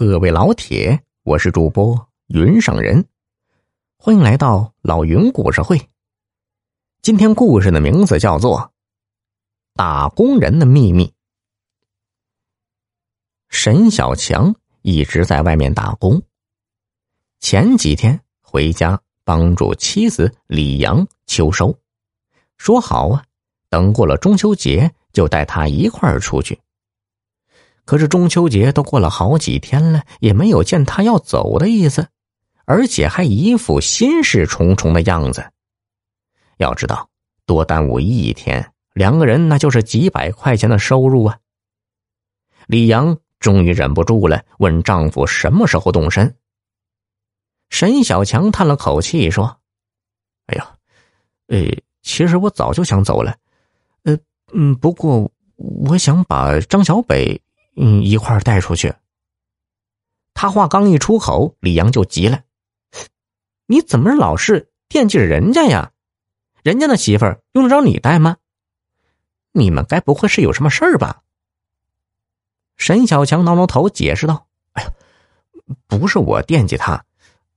各位老铁，我是主播云上人，欢迎来到老云故事会。今天故事的名字叫做《打工人的秘密》。沈小强一直在外面打工，前几天回家帮助妻子李阳秋收，说好啊，等过了中秋节就带他一块儿出去。可是中秋节都过了好几天了，也没有见他要走的意思，而且还一副心事重重的样子。要知道，多耽误一天，两个人那就是几百块钱的收入啊。李阳终于忍不住了，问丈夫什么时候动身。沈小强叹了口气说：“哎呀，呃，其实我早就想走了，呃，嗯，不过我想把张小北。”嗯，一块儿带出去。他话刚一出口，李阳就急了：“你怎么老是惦记着人家呀？人家的媳妇儿用得着你带吗？你们该不会是有什么事儿吧？”沈小强挠挠头，解释道：“哎呀，不是我惦记他，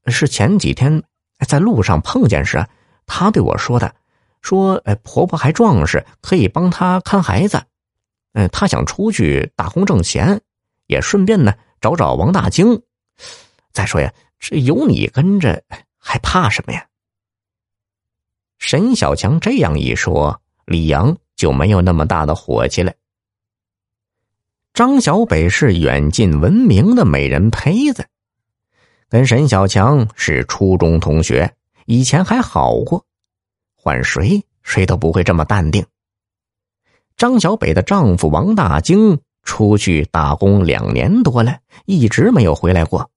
是前几天在路上碰见时，他对我说的，说哎，婆婆还壮实，可以帮他看孩子。”嗯，他想出去打工挣钱，也顺便呢找找王大京。再说呀，这有你跟着，还怕什么呀？沈小强这样一说，李阳就没有那么大的火气了。张小北是远近闻名的美人胚子，跟沈小强是初中同学，以前还好过，换谁谁都不会这么淡定。张小北的丈夫王大京出去打工两年多了，一直没有回来过。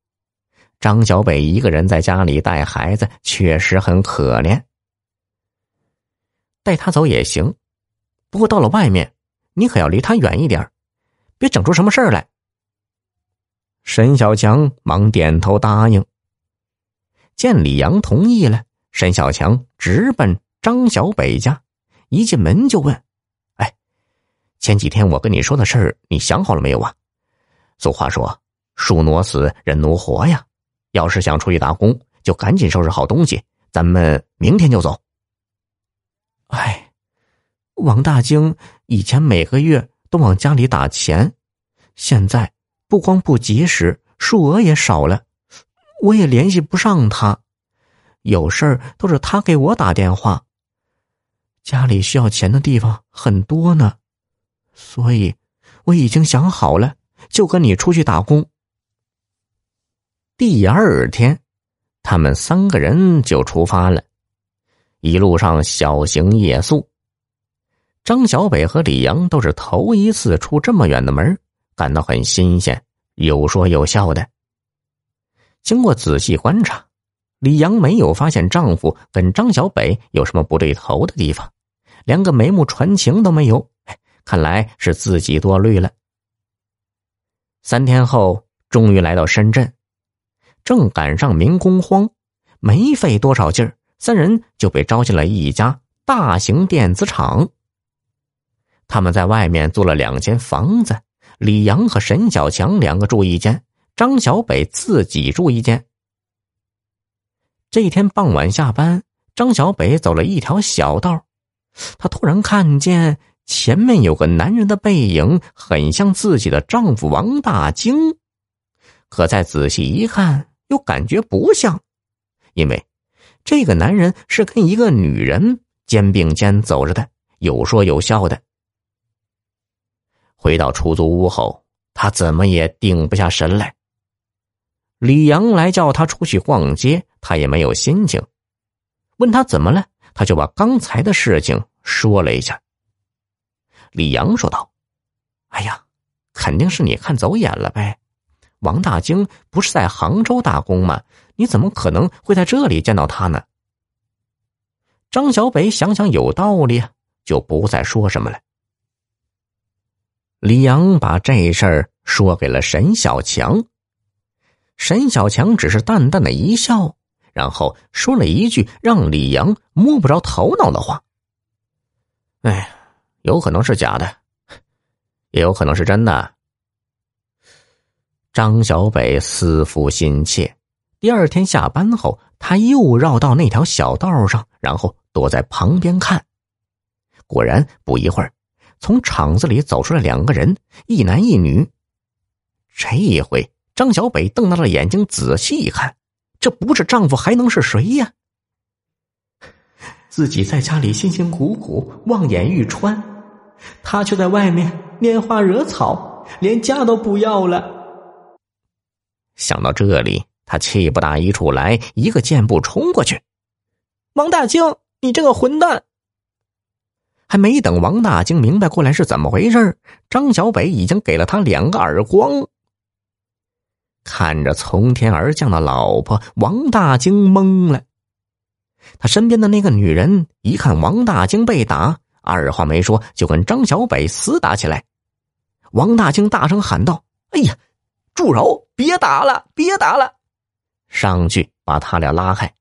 张小北一个人在家里带孩子，确实很可怜。带他走也行，不过到了外面，你可要离他远一点，别整出什么事儿来。沈小强忙点头答应。见李阳同意了，沈小强直奔张小北家，一进门就问。前几天我跟你说的事儿，你想好了没有啊？俗话说“树挪死，人挪活”呀。要是想出去打工，就赶紧收拾好东西，咱们明天就走。哎，王大京以前每个月都往家里打钱，现在不光不及时，数额也少了，我也联系不上他，有事儿都是他给我打电话。家里需要钱的地方很多呢。所以，我已经想好了，就跟你出去打工。第二天，他们三个人就出发了，一路上小行夜宿。张小北和李阳都是头一次出这么远的门，感到很新鲜，有说有笑的。经过仔细观察，李阳没有发现丈夫跟张小北有什么不对头的地方，连个眉目传情都没有。看来是自己多虑了。三天后，终于来到深圳，正赶上民工荒，没费多少劲儿，三人就被招进了一家大型电子厂。他们在外面租了两间房子，李阳和沈小强两个住一间，张小北自己住一间。这一天傍晚下班，张小北走了一条小道，他突然看见。前面有个男人的背影，很像自己的丈夫王大京，可再仔细一看，又感觉不像，因为这个男人是跟一个女人肩并肩走着的，有说有笑的。回到出租屋后，他怎么也定不下神来。李阳来叫他出去逛街，他也没有心情。问他怎么了，他就把刚才的事情说了一下。李阳说道：“哎呀，肯定是你看走眼了呗。王大京不是在杭州打工吗？你怎么可能会在这里见到他呢？”张小北想想有道理，就不再说什么了。李阳把这事儿说给了沈小强，沈小强只是淡淡的一笑，然后说了一句让李阳摸不着头脑的话：“哎。”有可能是假的，也有可能是真的。张小北思妇心切。第二天下班后，他又绕到那条小道上，然后躲在旁边看。果然，不一会儿，从厂子里走出来两个人，一男一女。这一回，张小北瞪大了眼睛仔细一看，这不是丈夫还能是谁呀？自己在家里辛辛苦苦望眼欲穿，他却在外面拈花惹草，连家都不要了。想到这里，他气不打一处来，一个箭步冲过去：“王大京，你这个混蛋！”还没等王大京明白过来是怎么回事，张小北已经给了他两个耳光。看着从天而降的老婆，王大京懵了。他身边的那个女人一看王大京被打，二话没说就跟张小北厮打起来。王大清大声喊道：“哎呀，住手！别打了，别打了！”上去把他俩拉开。